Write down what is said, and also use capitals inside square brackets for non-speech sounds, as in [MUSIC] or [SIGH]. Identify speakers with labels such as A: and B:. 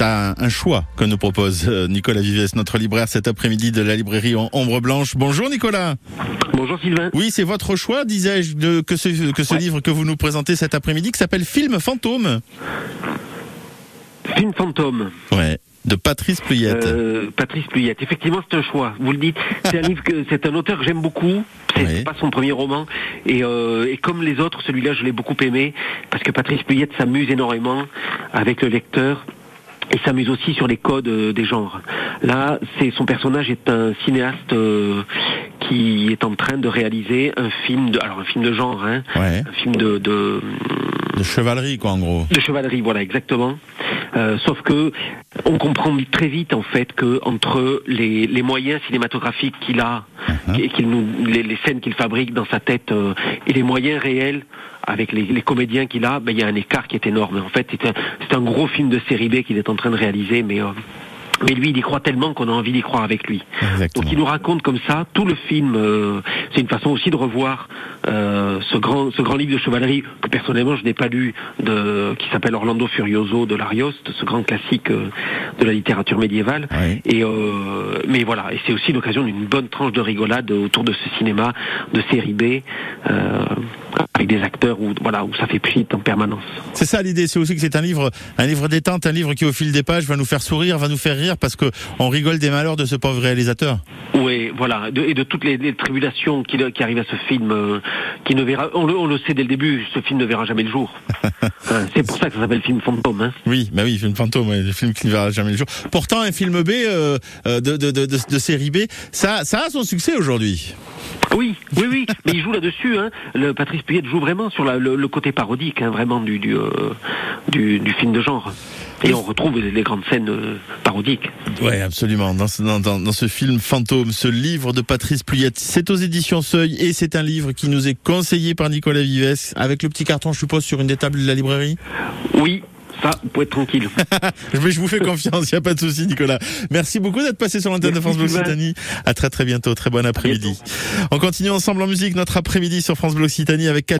A: C'est un, un, choix que nous propose euh, Nicolas Vives, notre libraire, cet après-midi de la librairie en Ombre Blanche. Bonjour Nicolas.
B: Bonjour Sylvain.
A: Oui, c'est votre choix, disais-je, de, que ce, que ce ouais. livre que vous nous présentez cet après-midi, qui s'appelle Film fantôme.
B: Film fantôme.
A: Ouais. De Patrice Pluyette.
B: Euh, Patrice Pluyette. Effectivement, c'est un choix. Vous le dites. C'est un [LAUGHS] livre que c'est un auteur que j'aime beaucoup. C'est oui. pas son premier roman. Et, euh, et comme les autres, celui-là, je l'ai beaucoup aimé parce que Patrice Pluyette s'amuse énormément avec le lecteur et s'amuse aussi sur les codes euh, des genres. Là, c'est son personnage est un cinéaste euh, qui est en train de réaliser un film de, alors un film de genre, hein,
A: ouais.
B: un film de, de
A: de chevalerie, quoi, en gros.
B: De chevalerie, voilà, exactement. Euh, sauf que on comprend très vite en fait que entre les, les moyens cinématographiques qu'il a
A: Uh-huh.
B: et qu'il nous les, les scènes qu'il fabrique dans sa tête euh, et les moyens réels avec les, les comédiens qu'il a, ben il y a un écart qui est énorme. En fait, c'est un, c'est un gros film de série B qu'il est en train de réaliser, mais euh, mais lui, il y croit tellement qu'on a envie d'y croire avec lui.
A: Exactement.
B: Donc il nous raconte comme ça tout le film. Euh, c'est une façon aussi de revoir euh, ce grand, ce grand livre de chevalerie que personnellement je n'ai pas lu, de, qui s'appelle Orlando Furioso de l'Arioste, ce grand classique euh, de la littérature médiévale.
A: Oui.
B: Et euh, mais voilà, et c'est aussi l'occasion d'une bonne tranche de rigolade autour de ce cinéma de série B. Euh, avec des acteurs où voilà où ça fait pchit en permanence.
A: C'est ça l'idée, c'est aussi que c'est un livre, un livre détente, un livre qui au fil des pages va nous faire sourire, va nous faire rire parce que on rigole des malheurs de ce pauvre réalisateur.
B: Oui, voilà, de, et de toutes les, les tribulations qui, qui, arrivent à ce film, euh, qui ne verra, on le, on le, sait dès le début, ce film ne verra jamais le jour. [LAUGHS] c'est pour ça que ça s'appelle film fantôme. Hein.
A: Oui, bah oui, film fantôme, ouais, le film qui ne verra jamais le jour. Pourtant, un film B euh, de, de, de, de, de série B, ça, ça a son succès aujourd'hui.
B: Oui, oui, oui, [LAUGHS] mais il joue là-dessus. Hein. Le Patrice Puyette joue vraiment sur la, le, le, côté parodique, hein, vraiment du du, euh, du, du, film de genre. Et on retrouve les, grandes scènes euh, parodiques.
A: Oui, absolument. Dans ce, dans, dans ce film fantôme, ce livre de Patrice Pluyette, c'est aux éditions Seuil et c'est un livre qui nous est conseillé par Nicolas Vives avec le petit carton, je suppose, sur une des tables de la librairie?
B: Oui, ça, vous pouvez être tranquille. [LAUGHS]
A: Je vous fais confiance, il n'y a pas de souci, Nicolas. Merci beaucoup d'être passé sur l'antenne de France Bleu Occitanie. À très très bientôt, très bon après-midi. On continue ensemble en musique notre après-midi sur France Bleu Occitanie avec